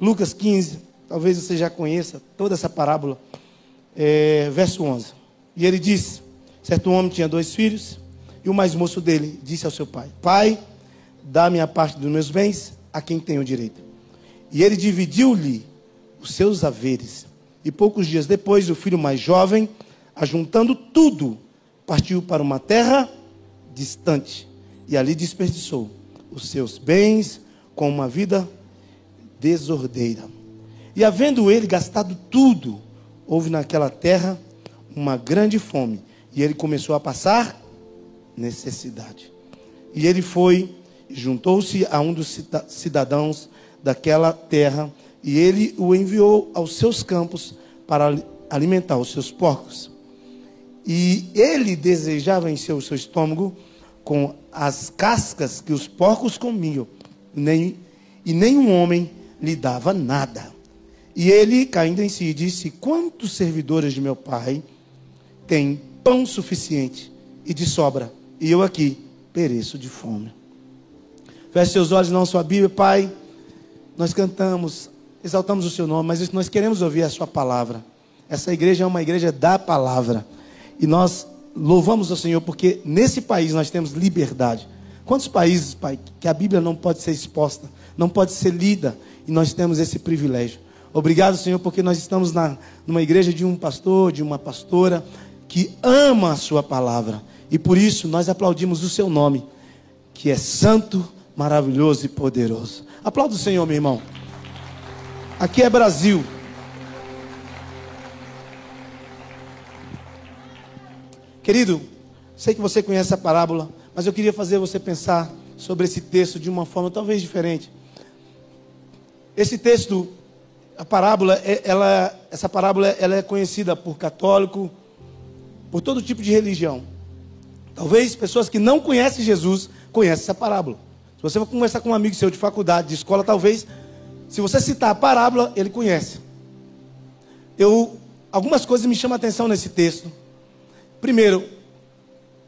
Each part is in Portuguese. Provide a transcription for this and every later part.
Lucas 15, talvez você já conheça toda essa parábola, é, verso 11. E ele disse: certo homem tinha dois filhos, e o mais moço dele disse ao seu pai: Pai, dá-me a parte dos meus bens a quem tenho direito. E ele dividiu-lhe os seus haveres. E poucos dias depois, o filho mais jovem, ajuntando tudo, partiu para uma terra distante e ali desperdiçou os seus bens com uma vida desordeira. E havendo ele gastado tudo, houve naquela terra uma grande fome, e ele começou a passar necessidade. E ele foi juntou-se a um dos cidadãos daquela terra, e ele o enviou aos seus campos para alimentar os seus porcos. E ele desejava encher o seu estômago com as cascas que os porcos comiam, nem, e nenhum homem lhe dava nada. E ele, caindo em si, disse: Quantos servidores de meu pai têm pão suficiente e de sobra, e eu aqui pereço de fome? Feche seus olhos, não sua Bíblia, Pai. Nós cantamos, exaltamos o seu nome, mas nós queremos ouvir a sua palavra. Essa igreja é uma igreja da palavra. E nós louvamos o Senhor porque nesse país nós temos liberdade. Quantos países, Pai, que a Bíblia não pode ser exposta, não pode ser lida, e nós temos esse privilégio. Obrigado, Senhor, porque nós estamos na, numa igreja de um pastor, de uma pastora, que ama a Sua palavra. E por isso nós aplaudimos o Seu nome, que é santo, maravilhoso e poderoso. Aplauda o Senhor, meu irmão. Aqui é Brasil. Querido, sei que você conhece a parábola, mas eu queria fazer você pensar sobre esse texto de uma forma talvez diferente. Esse texto, a parábola, é, ela, essa parábola ela é conhecida por católico, por todo tipo de religião. Talvez pessoas que não conhecem Jesus conhecem essa parábola. Se você for conversar com um amigo seu de faculdade, de escola, talvez, se você citar a parábola, ele conhece. Eu, algumas coisas me chamam a atenção nesse texto. Primeiro,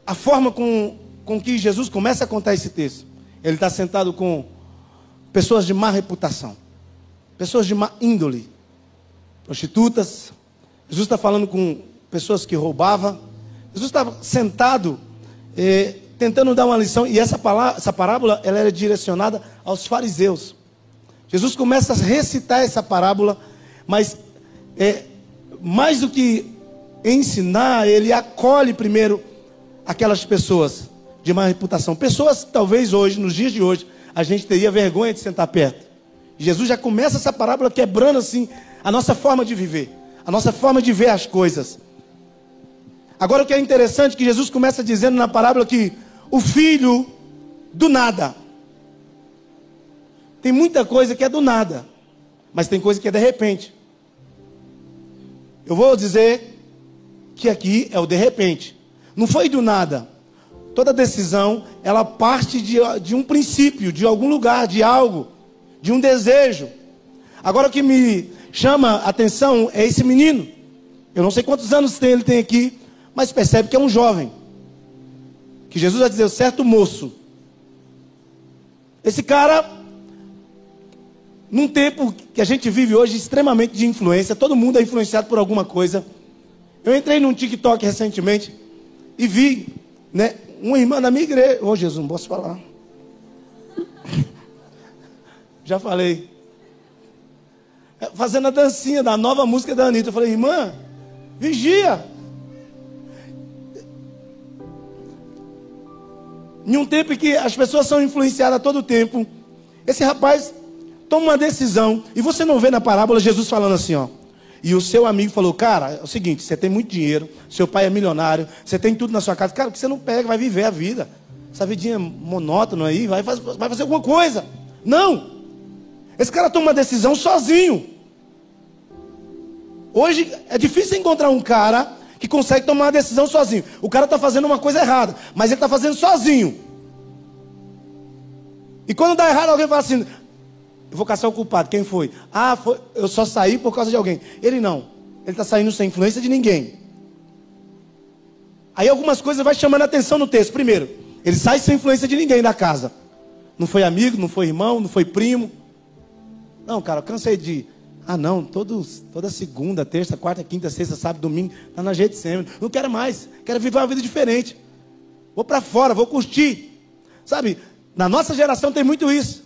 a forma com, com que Jesus começa a contar esse texto. Ele está sentado com pessoas de má reputação, pessoas de má índole, prostitutas. Jesus está falando com pessoas que roubavam. Jesus estava sentado, eh, tentando dar uma lição, e essa, palavra, essa parábola ela era direcionada aos fariseus. Jesus começa a recitar essa parábola, mas é, mais do que ensinar, ele acolhe primeiro aquelas pessoas de má reputação. Pessoas, talvez hoje, nos dias de hoje, a gente teria vergonha de sentar perto. Jesus já começa essa parábola quebrando assim a nossa forma de viver, a nossa forma de ver as coisas. Agora o que é interessante é que Jesus começa dizendo na parábola que o filho do nada. Tem muita coisa que é do nada, mas tem coisa que é de repente. Eu vou dizer que aqui é o de repente. Não foi do nada. Toda decisão, ela parte de, de um princípio, de algum lugar, de algo, de um desejo. Agora o que me chama a atenção é esse menino. Eu não sei quantos anos ele tem aqui, mas percebe que é um jovem. Que Jesus vai dizer, certo moço. Esse cara, num tempo que a gente vive hoje extremamente de influência, todo mundo é influenciado por alguma coisa. Eu entrei num TikTok recentemente e vi, né, uma irmã da minha igreja. Ô oh, Jesus, não posso falar. Já falei. Fazendo a dancinha da nova música da Anitta. Eu falei, irmã, vigia. Em um tempo em que as pessoas são influenciadas a todo tempo, esse rapaz toma uma decisão. E você não vê na parábola Jesus falando assim, ó. E o seu amigo falou: Cara, é o seguinte, você tem muito dinheiro, seu pai é milionário, você tem tudo na sua casa. Cara, que você não pega, vai viver a vida. Essa vidinha monótona aí, vai, vai fazer alguma coisa. Não! Esse cara toma uma decisão sozinho. Hoje é difícil encontrar um cara que consegue tomar uma decisão sozinho. O cara está fazendo uma coisa errada, mas ele está fazendo sozinho. E quando dá errado, alguém fala assim: eu vou caçar o culpado. Quem foi? Ah, foi, eu só saí por causa de alguém. Ele não. Ele está saindo sem influência de ninguém. Aí algumas coisas vai chamando a atenção no texto. Primeiro, ele sai sem influência de ninguém da casa. Não foi amigo, não foi irmão, não foi primo. Não, cara, eu cansei de. Ah, não, todos, toda segunda, terça, quarta, quinta, sexta, sábado, domingo, tá na jeito sempre. Não quero mais, quero viver uma vida diferente. Vou para fora, vou curtir. Sabe, na nossa geração tem muito isso.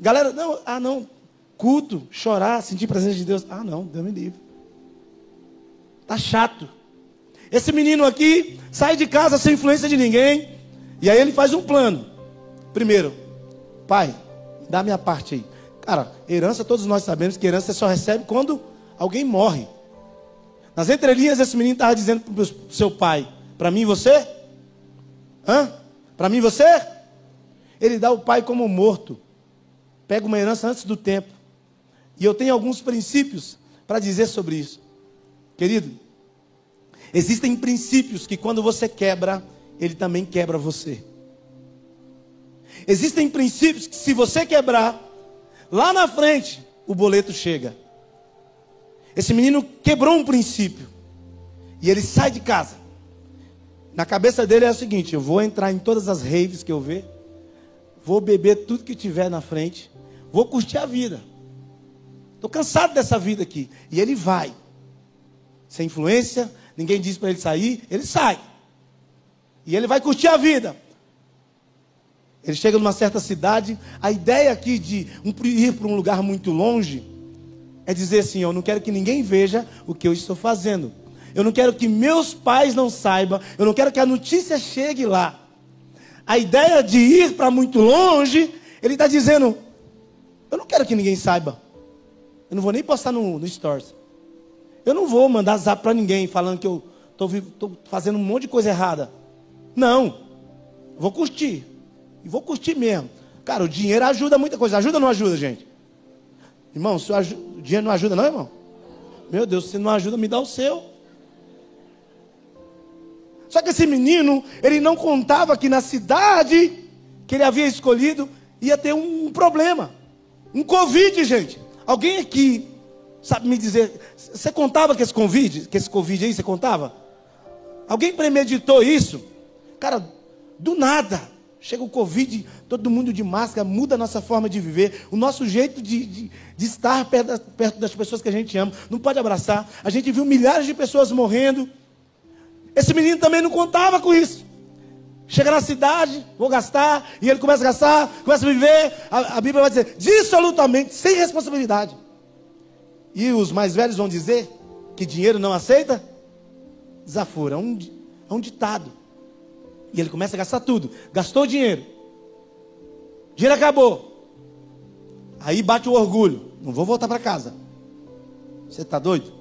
Galera, não, ah, não, culto, chorar, sentir presença de Deus. Ah, não, Deus me livre. Tá chato. Esse menino aqui sai de casa sem influência de ninguém. E aí ele faz um plano. Primeiro, pai, dá minha parte aí. Cara, herança, todos nós sabemos que herança só recebe quando alguém morre. Nas entrelinhas, esse menino estava dizendo para o seu pai: Para mim você? Hã? Para mim você? Ele dá o pai como morto. Pega uma herança antes do tempo. E eu tenho alguns princípios para dizer sobre isso. Querido, existem princípios que quando você quebra, ele também quebra você. Existem princípios que se você quebrar, lá na frente o boleto chega. Esse menino quebrou um princípio e ele sai de casa. Na cabeça dele é o seguinte: eu vou entrar em todas as raves que eu ver, vou beber tudo que tiver na frente, vou curtir a vida. Estou cansado dessa vida aqui. E ele vai sem influência, ninguém diz para ele sair, ele sai. E ele vai curtir a vida. Ele chega numa certa cidade, a ideia aqui de ir para um lugar muito longe é dizer assim: eu não quero que ninguém veja o que eu estou fazendo. Eu não quero que meus pais não saibam, eu não quero que a notícia chegue lá. A ideia de ir para muito longe, ele está dizendo: eu não quero que ninguém saiba. Eu não vou nem postar no, no Stories. Eu não vou mandar zap para ninguém falando que eu estou fazendo um monte de coisa errada. Não. Vou curtir. E vou curtir mesmo. Cara, o dinheiro ajuda muita coisa. Ajuda ou não ajuda, gente? Irmão, o dinheiro não ajuda, não, irmão? Meu Deus, se não ajuda, me dá o seu. Só que esse menino, ele não contava que na cidade que ele havia escolhido ia ter um problema. Um Covid, gente. Alguém aqui Sabe me dizer, você contava que esse Covid, que esse Covid aí, você contava? Alguém premeditou isso? Cara, do nada. Chega o Covid, todo mundo de máscara, muda a nossa forma de viver, o nosso jeito de, de, de estar perto, perto das pessoas que a gente ama. Não pode abraçar. A gente viu milhares de pessoas morrendo. Esse menino também não contava com isso. Chega na cidade, vou gastar, e ele começa a gastar, começa a viver. A, a Bíblia vai dizer, dissolutamente, sem responsabilidade. E os mais velhos vão dizer que dinheiro não aceita? Desaforo, é um, é um ditado. E ele começa a gastar tudo. Gastou o dinheiro. Dinheiro acabou. Aí bate o orgulho. Não vou voltar para casa. Você está doido?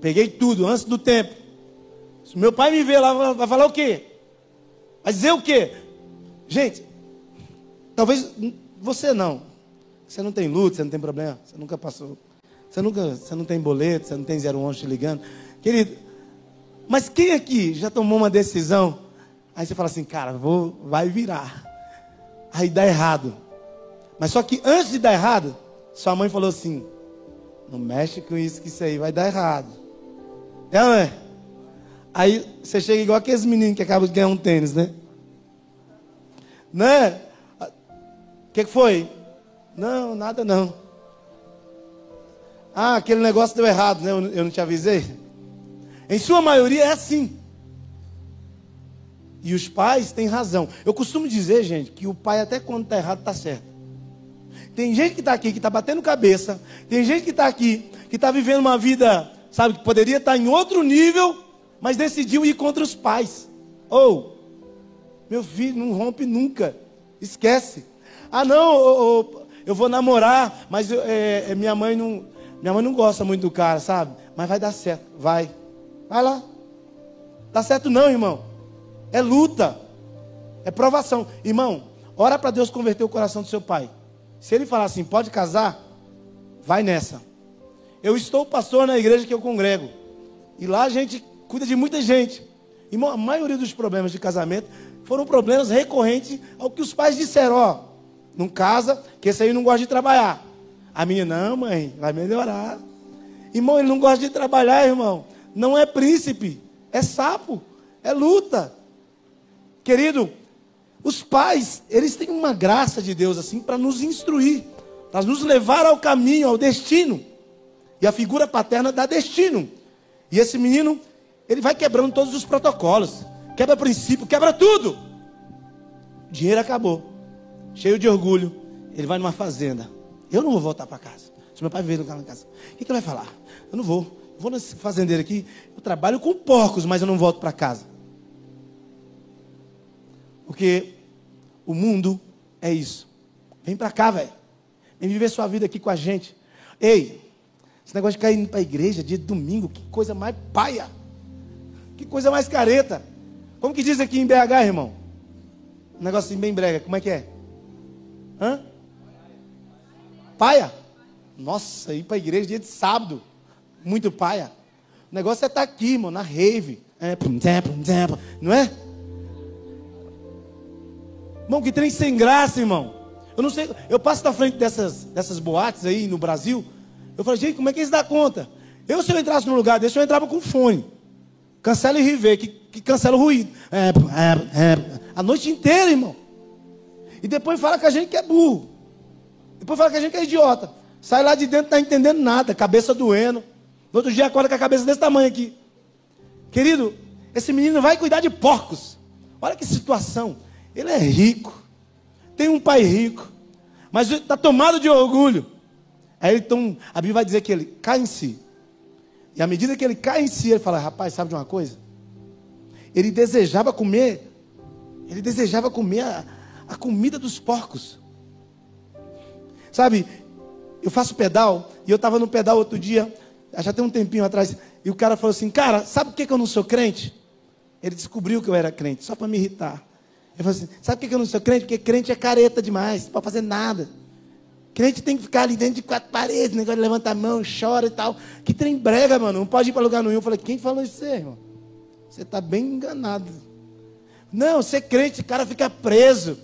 Peguei tudo antes do tempo. Se meu pai me ver lá, vai falar o quê? Vai dizer o quê? Gente, talvez você não. Você não tem luta, você não tem problema. Você nunca passou você, nunca, você não tem boleto, você não tem 011 te ligando. Querido, mas quem aqui já tomou uma decisão? Aí você fala assim, cara, vou, vai virar. Aí dá errado. Mas só que antes de dar errado, sua mãe falou assim: não mexe com isso, que isso aí vai dar errado. É, não é? Aí você chega igual aqueles meninos que acabam de ganhar um tênis, né? Né? O que, que foi? Não, nada não. Ah, aquele negócio deu errado, né? Eu não te avisei. Em sua maioria é assim. E os pais têm razão. Eu costumo dizer, gente, que o pai até quando está errado está certo. Tem gente que está aqui que está batendo cabeça. Tem gente que está aqui que está vivendo uma vida, sabe, que poderia estar tá em outro nível, mas decidiu ir contra os pais. Ou, oh, meu filho, não rompe nunca. Esquece. Ah, não, oh, oh, eu vou namorar, mas é, é, minha mãe não, minha mãe não gosta muito do cara, sabe? Mas vai dar certo. Vai. Vai lá. Dá certo não, irmão. É luta. É provação. Irmão, ora para Deus converter o coração do seu pai. Se ele falar assim, pode casar, vai nessa. Eu estou pastor na igreja que eu congrego. E lá a gente cuida de muita gente. Irmão, a maioria dos problemas de casamento foram problemas recorrentes ao que os pais disseram, ó, não casa, que esse aí não gosta de trabalhar. A menina, não, mãe, vai melhorar. Irmão, ele não gosta de trabalhar, irmão. Não é príncipe, é sapo, é luta. Querido, os pais, eles têm uma graça de Deus assim para nos instruir. para nos levar ao caminho, ao destino. E a figura paterna dá destino. E esse menino, ele vai quebrando todos os protocolos, quebra princípio, quebra tudo. O dinheiro acabou. Cheio de orgulho, ele vai numa fazenda. Eu não vou voltar para casa. Se meu pai veio no casa, o que, que ele vai falar? Eu não vou. Vou nesse fazendeiro aqui. Eu trabalho com porcos, mas eu não volto para casa. Porque o mundo é isso. Vem para cá, velho. Vem viver sua vida aqui com a gente. Ei, esse negócio de cair para a igreja dia de domingo, que coisa mais paia. Que coisa mais careta. Como que diz aqui em BH, irmão? Um negocinho bem brega. Como é que é? Hã? Paia? Nossa, ir para a igreja dia de sábado. Muito paia. O negócio é estar tá aqui, mano, na rave. É, não é? Irmão, que trem sem graça, irmão. Eu não sei, eu passo na frente dessas, dessas boates aí no Brasil. Eu falei, gente, como é que eles dão conta? Eu, se eu entrasse no lugar desse, eu entrava com fone. Cancela e river, que, que cancela o ruído. É, é, é, a noite inteira, irmão. E depois fala que a gente que é burro. Depois fala que a gente que é idiota. Sai lá de dentro, não está entendendo nada, cabeça doendo. No outro dia acorda com a cabeça desse tamanho aqui. Querido, esse menino vai cuidar de porcos. Olha que situação. Ele é rico. Tem um pai rico. Mas está tomado de orgulho. Aí então, a Bíblia vai dizer que ele cai em si. E à medida que ele cai em si, ele fala: Rapaz, sabe de uma coisa? Ele desejava comer, ele desejava comer a, a comida dos porcos. Sabe, eu faço pedal, e eu estava no pedal outro dia, já tem um tempinho atrás, e o cara falou assim: Cara, sabe por que, que eu não sou crente? Ele descobriu que eu era crente, só para me irritar. Ele falou assim: Sabe por que eu não sou crente? Porque crente é careta demais, não pode fazer nada. Crente tem que ficar ali dentro de quatro paredes, negócio de levantar a mão, chora e tal. Que trem brega, mano. Não pode ir para lugar nenhum. Eu falei, quem falou isso aí, irmão? Você está bem enganado. Não, ser crente, o cara fica preso.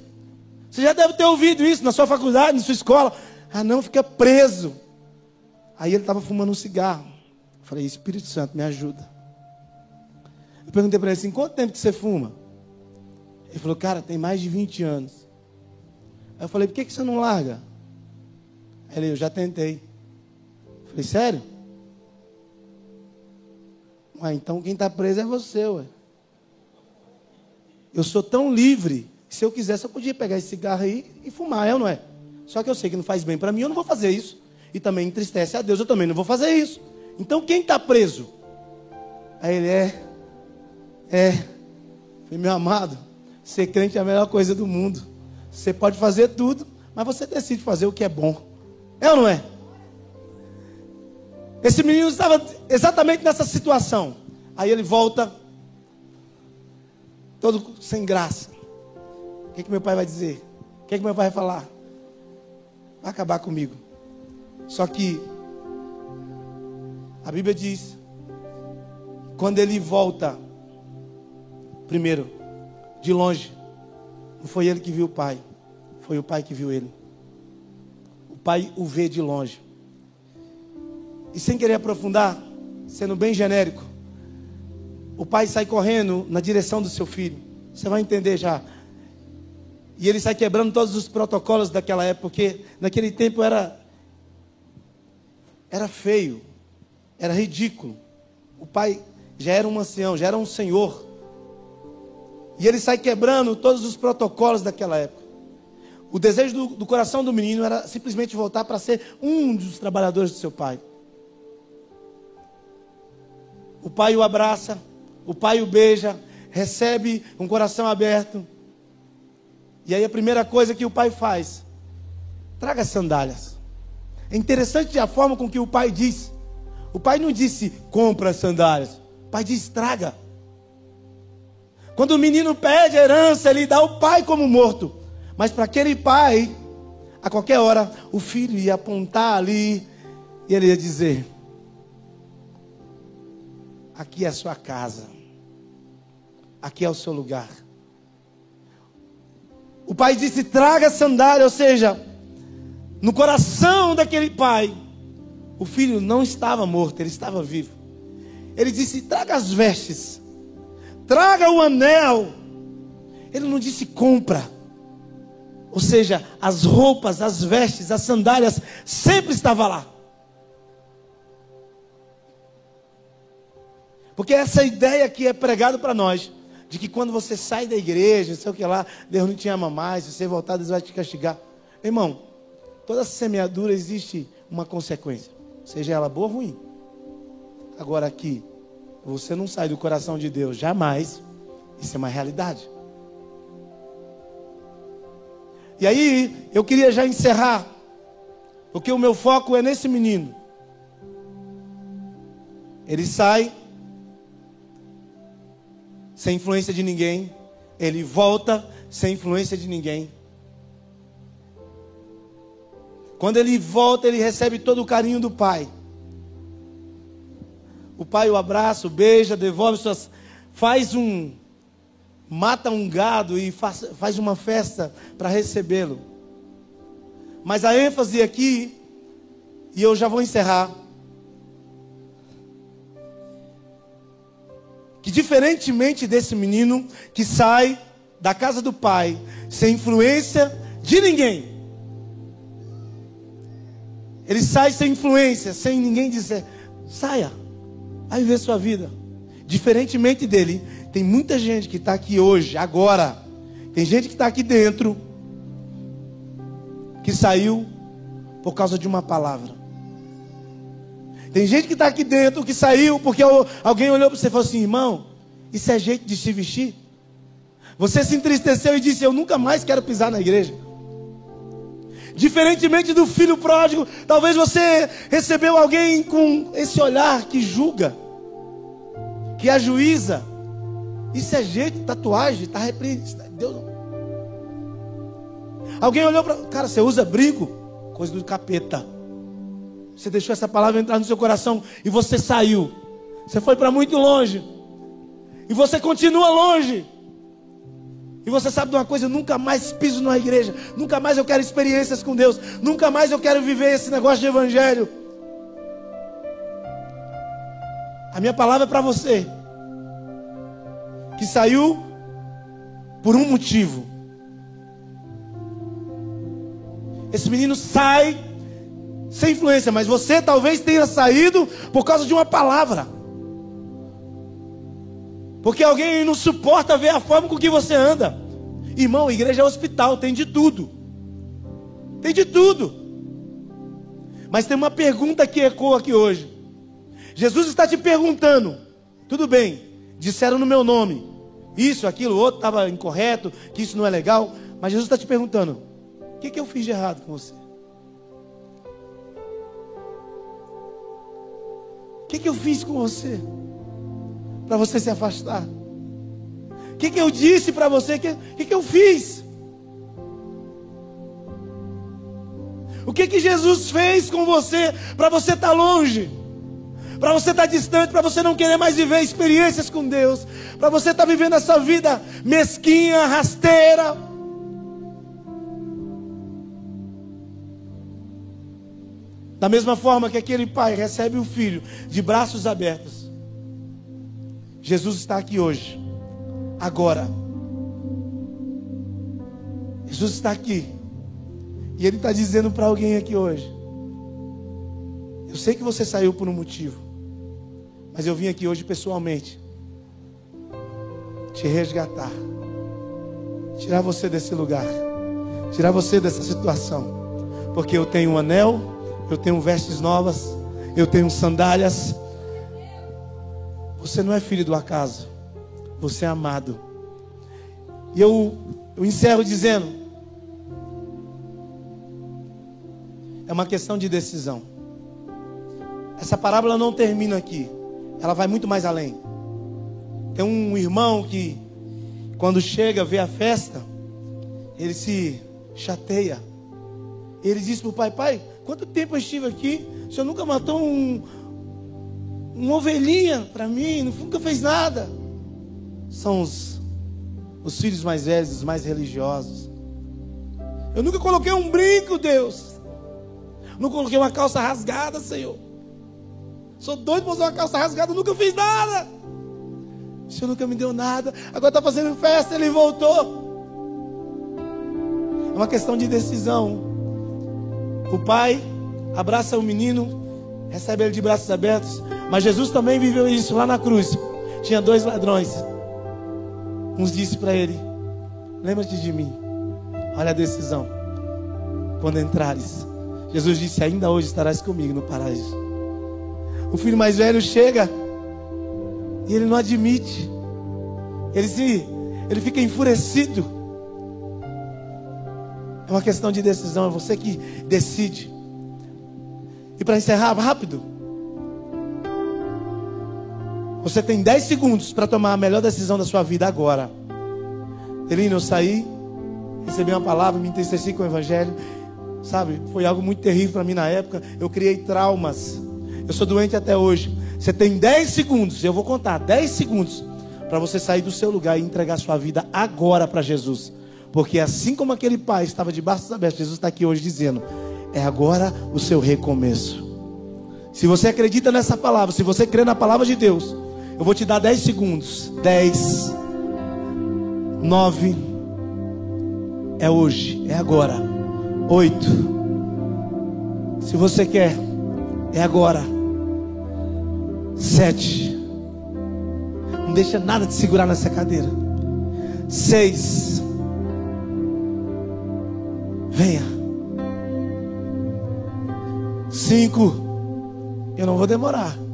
Você já deve ter ouvido isso na sua faculdade, na sua escola. Ah, não, fica preso. Aí ele estava fumando um cigarro. Eu falei, Espírito Santo, me ajuda. Eu perguntei para ele assim: quanto tempo que você fuma? Ele falou, cara, tem mais de 20 anos. Aí eu falei, por que, que você não larga? Ele, eu já tentei. Eu falei, sério? Ué, então quem está preso é você, ué. Eu sou tão livre que se eu quisesse eu podia pegar esse cigarro aí e fumar, é ou não é? Só que eu sei que não faz bem para mim, eu não vou fazer isso. E também entristece a Deus, eu também não vou fazer isso. Então quem está preso? Aí ele é, é, falei, meu amado, ser crente é a melhor coisa do mundo. Você pode fazer tudo, mas você decide fazer o que é bom. É ou não é? Esse menino estava exatamente nessa situação. Aí ele volta, todo sem graça. O que, que meu pai vai dizer? O que, que meu pai vai falar? Vai acabar comigo. Só que a Bíblia diz, quando ele volta, primeiro, de longe, não foi ele que viu o pai, foi o pai que viu ele pai o vê de longe. E sem querer aprofundar, sendo bem genérico, o pai sai correndo na direção do seu filho. Você vai entender já. E ele sai quebrando todos os protocolos daquela época, porque naquele tempo era era feio, era ridículo. O pai já era um ancião, já era um senhor. E ele sai quebrando todos os protocolos daquela época. O desejo do, do coração do menino era simplesmente voltar para ser um dos trabalhadores do seu pai. O pai o abraça, o pai o beija, recebe um coração aberto. E aí a primeira coisa que o pai faz, traga sandálias. É interessante a forma com que o pai diz. O pai não disse compra sandálias. O pai diz traga. Quando o menino pede herança, ele dá o pai como morto. Mas para aquele pai, a qualquer hora, o filho ia apontar ali e ele ia dizer: Aqui é a sua casa, aqui é o seu lugar. O pai disse: Traga sandália, ou seja, no coração daquele pai, o filho não estava morto, ele estava vivo. Ele disse: Traga as vestes, traga o anel. Ele não disse compra. Ou seja, as roupas, as vestes, as sandálias sempre estavam lá. Porque essa ideia que é pregada para nós, de que quando você sai da igreja, sei o que lá, Deus não te ama mais, se você voltar, Deus vai te castigar. Irmão, toda semeadura existe uma consequência, seja ela boa ou ruim. Agora aqui, você não sai do coração de Deus jamais, isso é uma realidade. E aí, eu queria já encerrar, porque o meu foco é nesse menino. Ele sai sem influência de ninguém, ele volta sem influência de ninguém. Quando ele volta, ele recebe todo o carinho do pai. O pai o abraça, o beija, devolve suas. faz um. mata um gado e faz, faz uma festa para recebê-lo. Mas a ênfase aqui, e eu já vou encerrar. que diferentemente desse menino que sai da casa do pai sem influência de ninguém, ele sai sem influência, sem ninguém dizer, saia, vai viver sua vida. Diferentemente dele, tem muita gente que está aqui hoje, agora, tem gente que está aqui dentro, que saiu por causa de uma palavra. Tem gente que está aqui dentro que saiu porque alguém olhou para você e falou assim: irmão, isso é jeito de se vestir? Você se entristeceu e disse: Eu nunca mais quero pisar na igreja. Diferentemente do filho pródigo, talvez você recebeu alguém com esse olhar que julga, que ajuiza. Isso é jeito, tatuagem, está repreendido. Deus Alguém olhou para. Cara, você usa brinco? Coisa do capeta. Você deixou essa palavra entrar no seu coração e você saiu. Você foi para muito longe. E você continua longe. E você sabe de uma coisa, eu nunca mais piso numa igreja, nunca mais eu quero experiências com Deus, nunca mais eu quero viver esse negócio de evangelho. A minha palavra é para você, que saiu por um motivo. Esse menino sai sem influência, mas você talvez tenha saído por causa de uma palavra. Porque alguém não suporta ver a forma com que você anda. Irmão, igreja é hospital, tem de tudo. Tem de tudo. Mas tem uma pergunta que ecoa aqui hoje. Jesus está te perguntando: tudo bem, disseram no meu nome, isso, aquilo, outro estava incorreto, que isso não é legal, mas Jesus está te perguntando: o que, que eu fiz de errado com você? O que, que eu fiz com você? Para você se afastar? O que, que eu disse para você? O que, que, que eu fiz? O que, que Jesus fez com você para você estar tá longe? Para você estar tá distante, para você não querer mais viver experiências com Deus, para você estar tá vivendo essa vida mesquinha, rasteira, Da mesma forma que aquele pai recebe o filho de braços abertos, Jesus está aqui hoje, agora. Jesus está aqui, e Ele está dizendo para alguém aqui hoje: Eu sei que você saiu por um motivo, mas eu vim aqui hoje pessoalmente te resgatar, tirar você desse lugar, tirar você dessa situação, porque eu tenho um anel eu tenho vestes novas, eu tenho sandálias. Você não é filho do acaso, você é amado. E eu, eu encerro dizendo: é uma questão de decisão. Essa parábola não termina aqui, ela vai muito mais além. Tem um irmão que, quando chega, vê a festa, ele se chateia. Ele diz para o pai: Pai, Quanto tempo eu estive aqui? O senhor nunca matou um, uma ovelhinha para mim, nunca fez nada. São os, os filhos mais velhos, os mais religiosos. Eu nunca coloquei um brinco, Deus. Não coloquei uma calça rasgada, Senhor. Sou doido para usar uma calça rasgada, nunca fiz nada. O Senhor nunca me deu nada. Agora está fazendo festa, ele voltou. uma questão de decisão. O pai abraça o menino, recebe ele de braços abertos. Mas Jesus também viveu isso lá na cruz. Tinha dois ladrões. Uns disse para ele: Lembra-te de mim. Olha a decisão. Quando entrares, Jesus disse: Ainda hoje estarás comigo no paraíso. O filho mais velho chega e ele não admite. Ele se, ele fica enfurecido. É uma questão de decisão, é você que decide. E para encerrar rápido, você tem 10 segundos para tomar a melhor decisão da sua vida agora. Elino, eu saí, recebi uma palavra, me entristeci com o Evangelho. Sabe, foi algo muito terrível para mim na época. Eu criei traumas. Eu sou doente até hoje. Você tem 10 segundos, eu vou contar 10 segundos para você sair do seu lugar e entregar sua vida agora para Jesus. Porque assim como aquele pai estava de braços abertos, Jesus está aqui hoje dizendo: é agora o seu recomeço. Se você acredita nessa palavra, se você crê na palavra de Deus, eu vou te dar 10 segundos. 10, 9, é hoje, é agora. 8, se você quer, é agora. 7, não deixa nada te segurar nessa cadeira. 6, venha. 5, eu não vou demorar.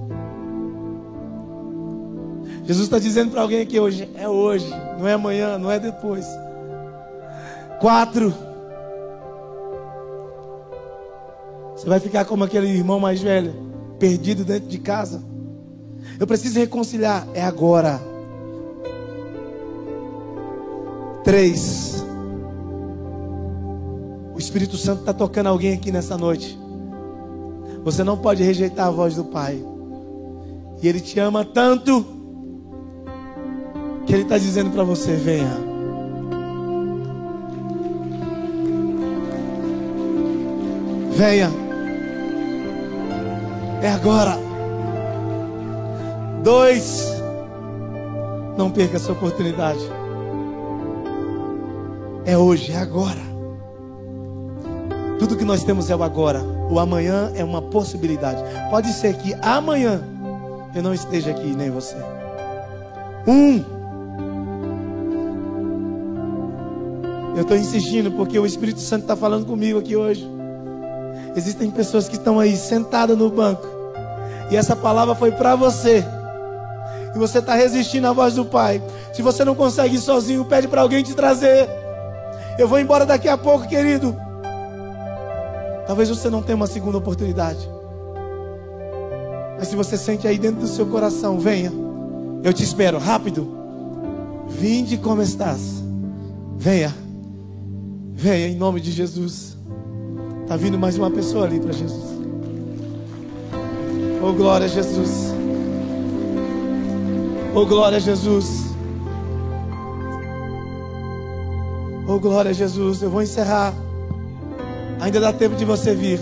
Jesus está dizendo para alguém aqui hoje: é hoje, não é amanhã, não é depois. Quatro. Você vai ficar como aquele irmão mais velho, perdido dentro de casa. Eu preciso reconciliar, é agora. Três. O Espírito Santo está tocando alguém aqui nessa noite. Você não pode rejeitar a voz do Pai. E Ele te ama tanto que Ele está dizendo para você: venha. Venha. É agora. Dois. Não perca essa oportunidade. É hoje, é agora. Tudo que nós temos é o agora. O amanhã é uma possibilidade. Pode ser que amanhã eu não esteja aqui, nem você. Um. Eu estou insistindo porque o Espírito Santo está falando comigo aqui hoje. Existem pessoas que estão aí sentadas no banco. E essa palavra foi para você. E você está resistindo à voz do Pai. Se você não consegue ir sozinho, pede para alguém te trazer. Eu vou embora daqui a pouco, querido. Talvez você não tenha uma segunda oportunidade. Mas se você sente aí dentro do seu coração, venha. Eu te espero, rápido. Vinde como estás. Venha. Venha em nome de Jesus. Está vindo mais uma pessoa ali para Jesus. Oh, glória a Jesus. Oh, glória a Jesus. Oh, glória a Jesus. Eu vou encerrar. Ainda dá tempo de você vir.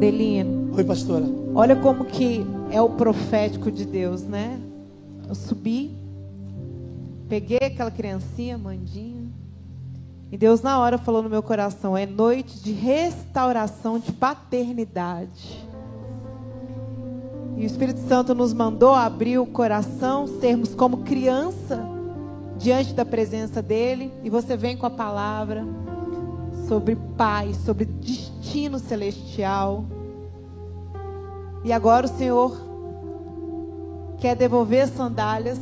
Delino. Oi, pastora. Olha como que é o profético de Deus, né? Eu subi, peguei aquela criancinha, Mandinha. E Deus na hora falou no meu coração: é noite de restauração de paternidade. E o Espírito Santo nos mandou abrir o coração, sermos como criança diante da presença dele. E você vem com a palavra sobre paz, sobre destino celestial. E agora o Senhor quer devolver sandálias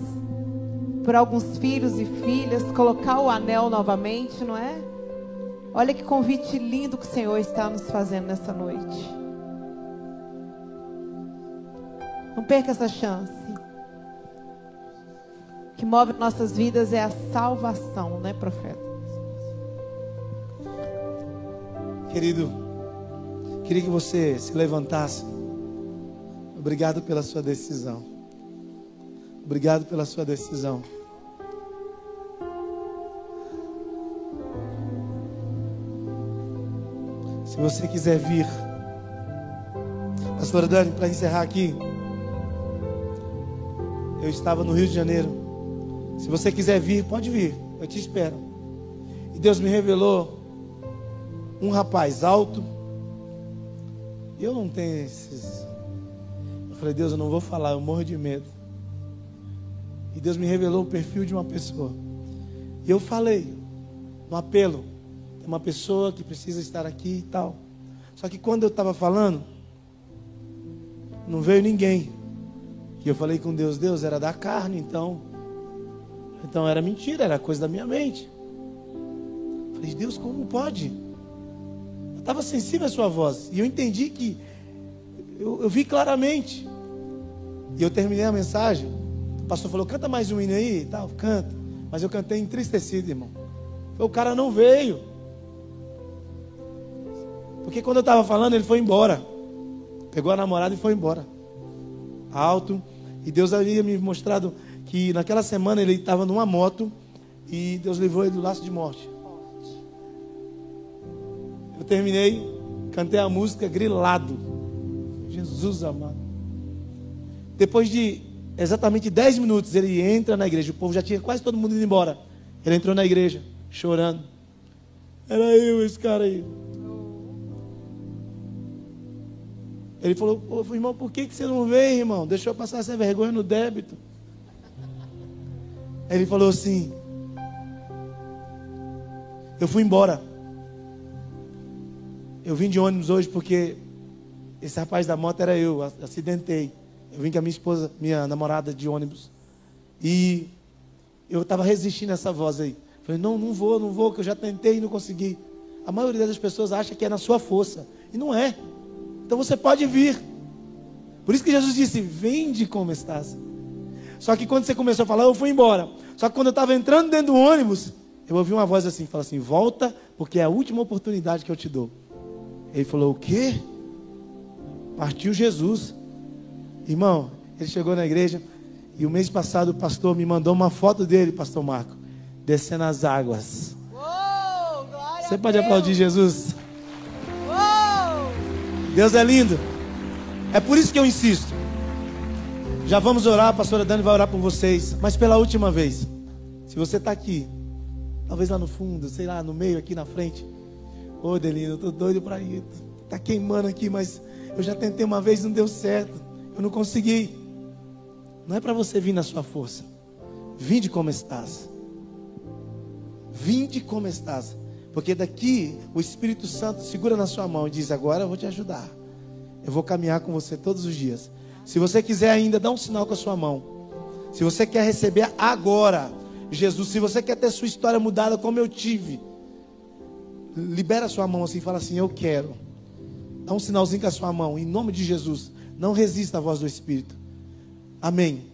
por alguns filhos e filhas, colocar o anel novamente, não é? Olha que convite lindo que o Senhor está nos fazendo nessa noite. Não perca essa chance. O que move nossas vidas é a salvação, né, profeta? Querido, queria que você se levantasse. Obrigado pela sua decisão. Obrigado pela sua decisão. Se você quiser vir, Pastora Dani, para encerrar aqui, eu estava no Rio de Janeiro. Se você quiser vir, pode vir, eu te espero. E Deus me revelou um rapaz alto. Eu não tenho esses. Eu falei, Deus, eu não vou falar, eu morro de medo. E Deus me revelou o perfil de uma pessoa. E eu falei, no apelo, tem uma pessoa que precisa estar aqui e tal. Só que quando eu estava falando, não veio ninguém. E eu falei com Deus, Deus era da carne, então. Então era mentira, era coisa da minha mente. Falei, Deus, como pode? Eu estava sensível à sua voz. E eu entendi que. Eu, eu vi claramente. E eu terminei a mensagem. O pastor falou, canta mais um hino aí tal, canta. Mas eu cantei entristecido, irmão. O cara não veio. Porque quando eu estava falando, ele foi embora. Pegou a namorada e foi embora. Alto. E Deus havia me mostrado que naquela semana ele estava numa moto e Deus levou ele do laço de morte. Eu terminei, cantei a música grilado. Jesus amado. Depois de exatamente 10 minutos, ele entra na igreja. O povo já tinha quase todo mundo indo embora. Ele entrou na igreja, chorando. Era eu, esse cara aí. Ele falou, irmão, por que, que você não veio, irmão? Deixou eu passar essa vergonha no débito. Ele falou assim: Eu fui embora. Eu vim de ônibus hoje porque esse rapaz da moto era eu, acidentei. Eu vim com a minha esposa, minha namorada de ônibus. E eu estava resistindo a essa voz aí. Falei, não, não vou, não vou, que eu já tentei e não consegui. A maioria das pessoas acha que é na sua força. E não é. Então você pode vir. Por isso que Jesus disse: Vende como estás. Só que quando você começou a falar, eu fui embora. Só que quando eu estava entrando dentro do ônibus, eu ouvi uma voz assim: Fala assim, volta, porque é a última oportunidade que eu te dou. Ele falou: O quê? Partiu Jesus. Irmão, ele chegou na igreja e o mês passado o pastor me mandou uma foto dele, pastor Marco, descendo as águas. Uou, Você pode aplaudir Jesus? Deus é lindo. É por isso que eu insisto. Já vamos orar, a pastora Dani vai orar por vocês. Mas pela última vez, se você está aqui, talvez lá no fundo, sei lá, no meio, aqui na frente. Ô, oh, Delino, eu tô doido para ir. Tá queimando aqui, mas eu já tentei uma vez, não deu certo. Eu não consegui. Não é para você vir na sua força. Vinde como estás. Vinde como estás. Porque daqui o Espírito Santo segura na sua mão e diz: Agora eu vou te ajudar. Eu vou caminhar com você todos os dias. Se você quiser ainda, dá um sinal com a sua mão. Se você quer receber agora, Jesus, se você quer ter sua história mudada como eu tive, libera a sua mão assim e fala assim: Eu quero. Dá um sinalzinho com a sua mão, em nome de Jesus. Não resista à voz do Espírito. Amém.